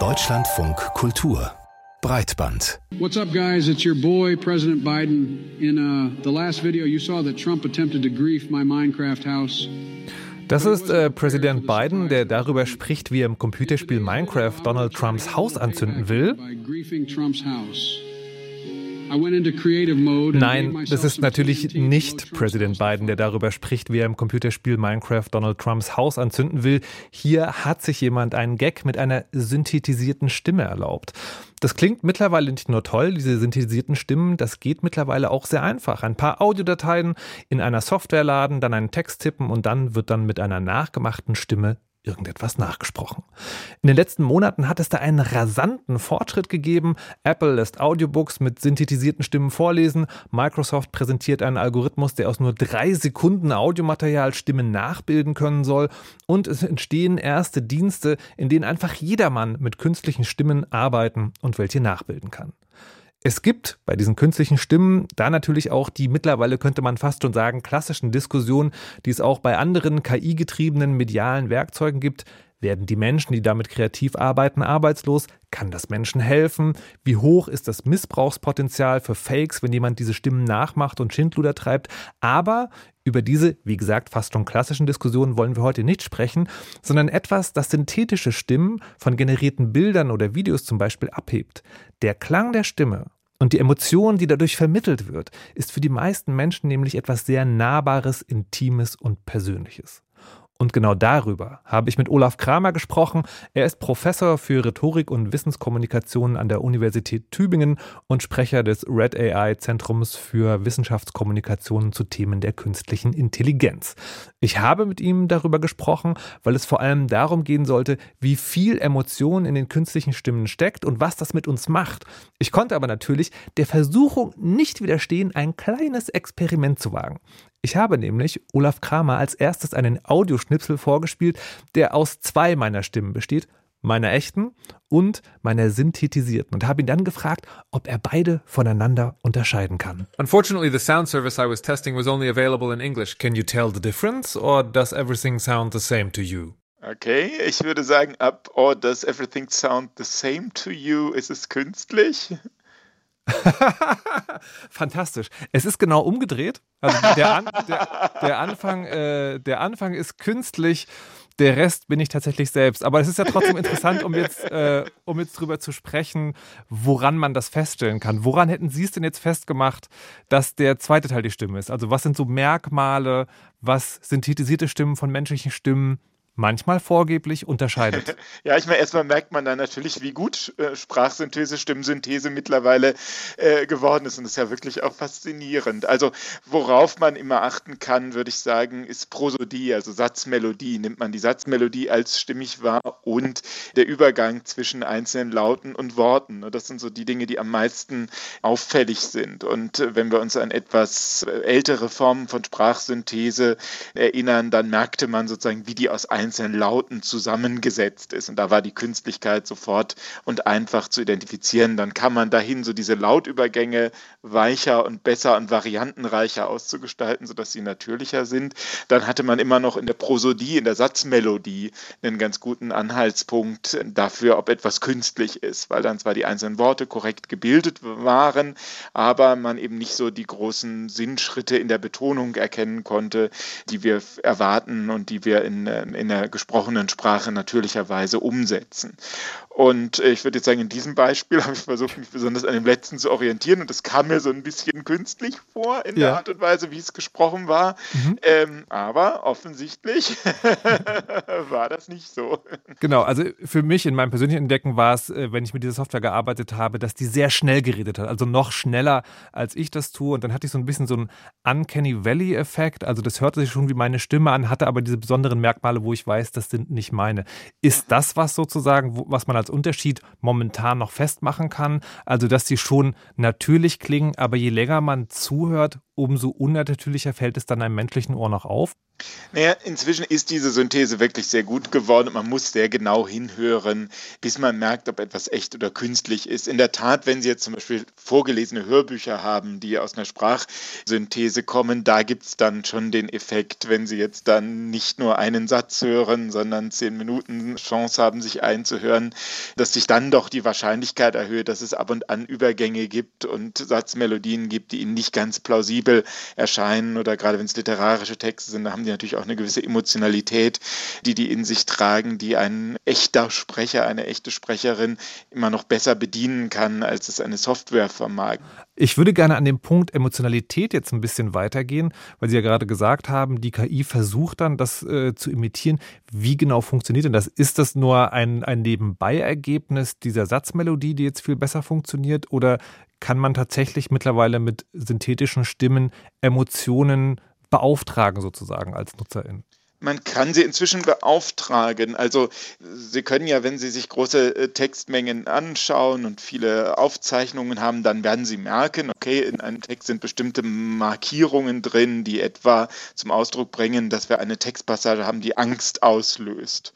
Deutschlandfunk Kultur Breitband. What's up, guys? It's your boy, President Biden. In uh, the last video, you saw that Trump attempted to grief my Minecraft house. Das ist äh, Präsident Biden, der darüber spricht, wie er im Computerspiel Minecraft Donald Trumps Haus anzünden will. Nein, das ist natürlich nicht Präsident Biden, der darüber spricht, wie er im Computerspiel Minecraft Donald Trumps Haus anzünden will. Hier hat sich jemand einen Gag mit einer synthetisierten Stimme erlaubt. Das klingt mittlerweile nicht nur toll, diese synthetisierten Stimmen, das geht mittlerweile auch sehr einfach. Ein paar Audiodateien in einer Software laden, dann einen Text tippen und dann wird dann mit einer nachgemachten Stimme irgendetwas nachgesprochen. In den letzten Monaten hat es da einen rasanten Fortschritt gegeben. Apple lässt Audiobooks mit synthetisierten Stimmen vorlesen. Microsoft präsentiert einen Algorithmus, der aus nur drei Sekunden Audiomaterial Stimmen nachbilden können soll. Und es entstehen erste Dienste, in denen einfach jedermann mit künstlichen Stimmen arbeiten und welche nachbilden kann. Es gibt bei diesen künstlichen Stimmen da natürlich auch die mittlerweile könnte man fast schon sagen klassischen Diskussionen, die es auch bei anderen KI-getriebenen medialen Werkzeugen gibt. Werden die Menschen, die damit kreativ arbeiten, arbeitslos? Kann das Menschen helfen? Wie hoch ist das Missbrauchspotenzial für Fakes, wenn jemand diese Stimmen nachmacht und Schindluder treibt? Aber über diese, wie gesagt, fast schon klassischen Diskussionen wollen wir heute nicht sprechen, sondern etwas, das synthetische Stimmen von generierten Bildern oder Videos zum Beispiel abhebt. Der Klang der Stimme und die Emotion, die dadurch vermittelt wird, ist für die meisten Menschen nämlich etwas sehr Nahbares, Intimes und Persönliches. Und genau darüber habe ich mit Olaf Kramer gesprochen. Er ist Professor für Rhetorik und Wissenskommunikation an der Universität Tübingen und Sprecher des Red AI Zentrums für Wissenschaftskommunikation zu Themen der künstlichen Intelligenz. Ich habe mit ihm darüber gesprochen, weil es vor allem darum gehen sollte, wie viel Emotion in den künstlichen Stimmen steckt und was das mit uns macht. Ich konnte aber natürlich der Versuchung nicht widerstehen, ein kleines Experiment zu wagen. Ich habe nämlich Olaf Kramer als erstes einen Audioschnipsel vorgespielt, der aus zwei meiner Stimmen besteht, meiner echten und meiner synthetisierten und habe ihn dann gefragt, ob er beide voneinander unterscheiden kann. Unfortunately, the sound service I was testing was only available in English. Can you tell the difference or does everything sound the same to you? Okay, ich würde sagen, ab or does everything sound the same to you? Ist es künstlich? Fantastisch. Es ist genau umgedreht. Also der, An der, der Anfang, äh, der Anfang ist künstlich, der Rest bin ich tatsächlich selbst. Aber es ist ja trotzdem interessant, um jetzt, äh, um jetzt drüber zu sprechen, woran man das feststellen kann. Woran hätten Sie es denn jetzt festgemacht, dass der zweite Teil die Stimme ist? Also was sind so Merkmale, was synthetisierte Stimmen von menschlichen Stimmen manchmal vorgeblich unterscheidet. ja, ich meine, erstmal merkt man dann natürlich, wie gut äh, Sprachsynthese, Stimmsynthese mittlerweile äh, geworden ist. Und das ist ja wirklich auch faszinierend. Also, worauf man immer achten kann, würde ich sagen, ist Prosodie, also Satzmelodie. Nimmt man die Satzmelodie als stimmig wahr und der Übergang zwischen einzelnen Lauten und Worten. Ne, das sind so die Dinge, die am meisten auffällig sind. Und äh, wenn wir uns an etwas äh, ältere Formen von Sprachsynthese erinnern, dann merkte man sozusagen, wie die aus einem einzelnen Lauten zusammengesetzt ist. Und da war die Künstlichkeit sofort und einfach zu identifizieren. Dann kann man dahin so diese Lautübergänge weicher und besser und variantenreicher auszugestalten, sodass sie natürlicher sind. Dann hatte man immer noch in der Prosodie, in der Satzmelodie einen ganz guten Anhaltspunkt dafür, ob etwas künstlich ist, weil dann zwar die einzelnen Worte korrekt gebildet waren, aber man eben nicht so die großen Sinnschritte in der Betonung erkennen konnte, die wir erwarten und die wir in, in der gesprochenen Sprache natürlicherweise umsetzen. Und ich würde jetzt sagen, in diesem Beispiel habe ich versucht, mich besonders an dem letzten zu orientieren und das kam mir so ein bisschen künstlich vor in ja. der Art und Weise, wie es gesprochen war. Mhm. Ähm, aber offensichtlich war das nicht so. Genau, also für mich in meinem persönlichen Entdecken war es, äh, wenn ich mit dieser Software gearbeitet habe, dass die sehr schnell geredet hat, also noch schneller als ich das tue. Und dann hatte ich so ein bisschen so einen Uncanny Valley-Effekt. Also das hörte sich schon wie meine Stimme an, hatte aber diese besonderen Merkmale, wo ich weiß, das sind nicht meine. Ist das was sozusagen, was man als als Unterschied momentan noch festmachen kann. Also, dass sie schon natürlich klingen, aber je länger man zuhört, umso unnatürlicher fällt es dann einem menschlichen Ohr noch auf? Naja, inzwischen ist diese Synthese wirklich sehr gut geworden und man muss sehr genau hinhören, bis man merkt, ob etwas echt oder künstlich ist. In der Tat, wenn Sie jetzt zum Beispiel vorgelesene Hörbücher haben, die aus einer Sprachsynthese kommen, da gibt es dann schon den Effekt, wenn Sie jetzt dann nicht nur einen Satz hören, sondern zehn Minuten Chance haben, sich einzuhören, dass sich dann doch die Wahrscheinlichkeit erhöht, dass es ab und an Übergänge gibt und Satzmelodien gibt, die Ihnen nicht ganz plausibel erscheinen oder gerade wenn es literarische Texte sind, da haben die natürlich auch eine gewisse Emotionalität, die die in sich tragen, die ein echter Sprecher, eine echte Sprecherin immer noch besser bedienen kann, als es eine Software vermag. Ich würde gerne an dem Punkt Emotionalität jetzt ein bisschen weitergehen, weil Sie ja gerade gesagt haben, die KI versucht dann, das äh, zu imitieren. Wie genau funktioniert denn das? Ist das nur ein, ein Nebenbei-Ergebnis dieser Satzmelodie, die jetzt viel besser funktioniert? Oder kann man tatsächlich mittlerweile mit synthetischen Stimmen Emotionen beauftragen sozusagen als Nutzerin? Man kann sie inzwischen beauftragen. Also Sie können ja, wenn Sie sich große äh, Textmengen anschauen und viele Aufzeichnungen haben, dann werden Sie merken, okay, in einem Text sind bestimmte Markierungen drin, die etwa zum Ausdruck bringen, dass wir eine Textpassage haben, die Angst auslöst.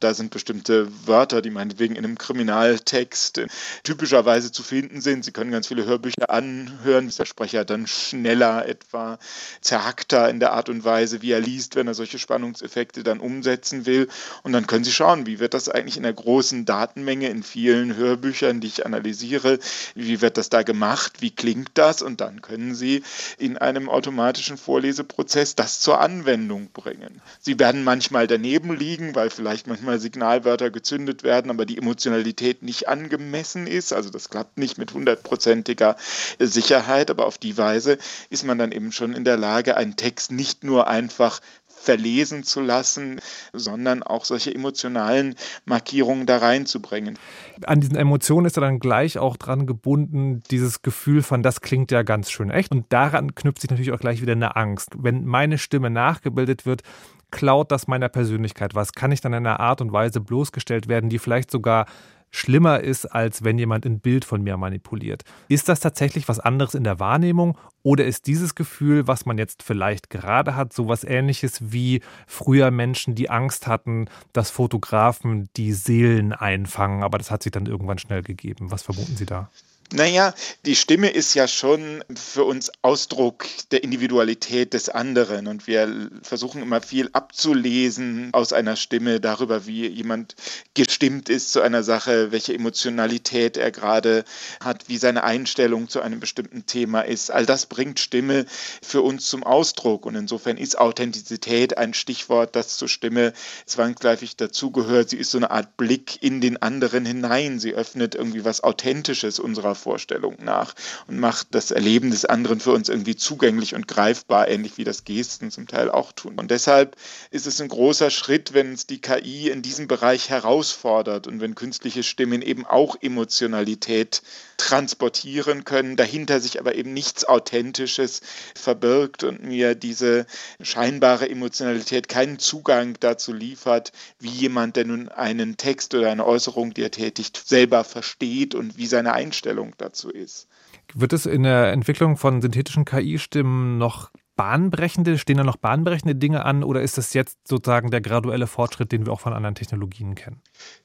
Da sind bestimmte Wörter, die meinetwegen in einem Kriminaltext typischerweise zu finden sind. Sie können ganz viele Hörbücher anhören, ist der Sprecher dann schneller, etwa zerhackter in der Art und Weise, wie er liest, wenn er solche Spannungseffekte dann umsetzen will. Und dann können Sie schauen, wie wird das eigentlich in der großen Datenmenge in vielen Hörbüchern, die ich analysiere, wie wird das da gemacht, wie klingt das? Und dann können Sie in einem automatischen Vorleseprozess das zur Anwendung bringen. Sie werden manchmal daneben liegen, weil vielleicht manchmal manchmal Signalwörter gezündet werden, aber die Emotionalität nicht angemessen ist. Also das klappt nicht mit hundertprozentiger Sicherheit, aber auf die Weise ist man dann eben schon in der Lage, einen Text nicht nur einfach verlesen zu lassen, sondern auch solche emotionalen Markierungen da reinzubringen. An diesen Emotionen ist er dann gleich auch dran gebunden, dieses Gefühl von, das klingt ja ganz schön echt. Und daran knüpft sich natürlich auch gleich wieder eine Angst. Wenn meine Stimme nachgebildet wird, klaut das meiner Persönlichkeit was? Kann ich dann in einer Art und Weise bloßgestellt werden, die vielleicht sogar schlimmer ist, als wenn jemand ein Bild von mir manipuliert. Ist das tatsächlich was anderes in der Wahrnehmung oder ist dieses Gefühl, was man jetzt vielleicht gerade hat, sowas ähnliches wie früher Menschen, die Angst hatten, dass Fotografen die Seelen einfangen, aber das hat sich dann irgendwann schnell gegeben. Was vermuten Sie da? Naja, die Stimme ist ja schon für uns Ausdruck der Individualität des anderen und wir versuchen immer viel abzulesen aus einer Stimme darüber, wie jemand gestimmt ist zu einer Sache, welche Emotionalität er gerade hat, wie seine Einstellung zu einem bestimmten Thema ist. All das bringt Stimme für uns zum Ausdruck und insofern ist Authentizität ein Stichwort, das zur Stimme zwangsläufig dazugehört. Sie ist so eine Art Blick in den anderen hinein. Sie öffnet irgendwie was Authentisches unserer Vorstellung nach und macht das Erleben des anderen für uns irgendwie zugänglich und greifbar, ähnlich wie das Gesten zum Teil auch tun. Und deshalb ist es ein großer Schritt, wenn es die KI in diesem Bereich herausfordert und wenn künstliche Stimmen eben auch Emotionalität transportieren können, dahinter sich aber eben nichts Authentisches verbirgt und mir diese scheinbare Emotionalität keinen Zugang dazu liefert, wie jemand, der nun einen Text oder eine Äußerung, die er tätigt, selber versteht und wie seine Einstellung dazu ist. Wird es in der Entwicklung von synthetischen KI-Stimmen noch bahnbrechende, stehen da noch bahnbrechende Dinge an oder ist das jetzt sozusagen der graduelle Fortschritt, den wir auch von anderen Technologien kennen?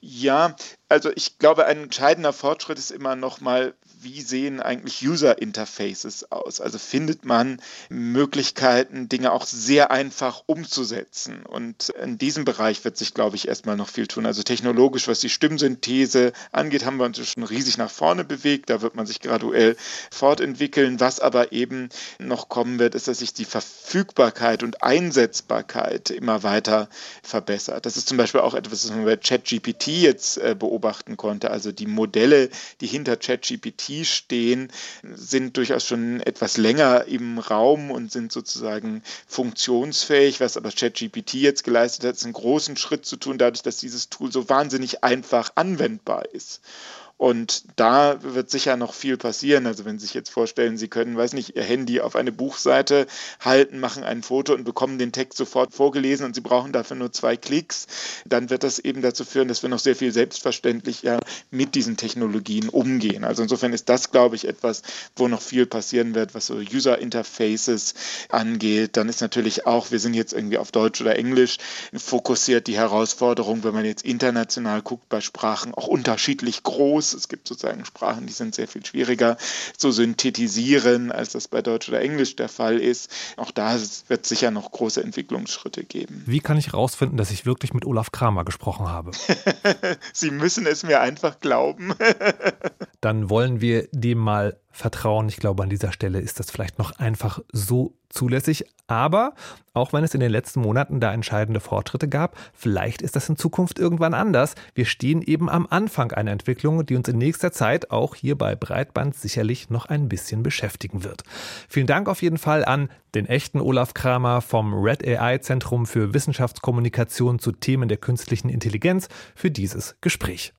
Ja, also ich glaube, ein entscheidender Fortschritt ist immer noch mal, wie sehen eigentlich User Interfaces aus? Also findet man Möglichkeiten, Dinge auch sehr einfach umzusetzen. Und in diesem Bereich wird sich, glaube ich, erstmal noch viel tun. Also technologisch, was die Stimmsynthese angeht, haben wir uns schon riesig nach vorne bewegt. Da wird man sich graduell fortentwickeln. Was aber eben noch kommen wird, ist, dass sich die Verfügbarkeit und Einsetzbarkeit immer weiter verbessert. Das ist zum Beispiel auch etwas, was man bei ChatGPT jetzt äh, beobachten konnte. Also die Modelle, die hinter ChatGPT stehen, sind durchaus schon etwas länger im Raum und sind sozusagen funktionsfähig. Was aber ChatGPT jetzt geleistet hat, ist einen großen Schritt zu tun, dadurch, dass dieses Tool so wahnsinnig einfach anwendbar ist. Und da wird sicher noch viel passieren. Also wenn Sie sich jetzt vorstellen, Sie können, weiß nicht, Ihr Handy auf eine Buchseite halten, machen ein Foto und bekommen den Text sofort vorgelesen und Sie brauchen dafür nur zwei Klicks, dann wird das eben dazu führen, dass wir noch sehr viel selbstverständlicher mit diesen Technologien umgehen. Also insofern ist das, glaube ich, etwas, wo noch viel passieren wird, was so User Interfaces angeht. Dann ist natürlich auch, wir sind jetzt irgendwie auf Deutsch oder Englisch fokussiert, die Herausforderung, wenn man jetzt international guckt bei Sprachen, auch unterschiedlich groß. Es gibt sozusagen Sprachen, die sind sehr viel schwieriger zu synthetisieren, als das bei Deutsch oder Englisch der Fall ist. Auch da wird es sicher noch große Entwicklungsschritte geben. Wie kann ich herausfinden, dass ich wirklich mit Olaf Kramer gesprochen habe? Sie müssen es mir einfach glauben. Dann wollen wir dem mal vertrauen. Ich glaube, an dieser Stelle ist das vielleicht noch einfach so zulässig. Aber auch wenn es in den letzten Monaten da entscheidende Fortschritte gab, vielleicht ist das in Zukunft irgendwann anders. Wir stehen eben am Anfang einer Entwicklung, die uns in nächster Zeit auch hier bei Breitband sicherlich noch ein bisschen beschäftigen wird. Vielen Dank auf jeden Fall an den echten Olaf Kramer vom Red AI Zentrum für Wissenschaftskommunikation zu Themen der künstlichen Intelligenz für dieses Gespräch.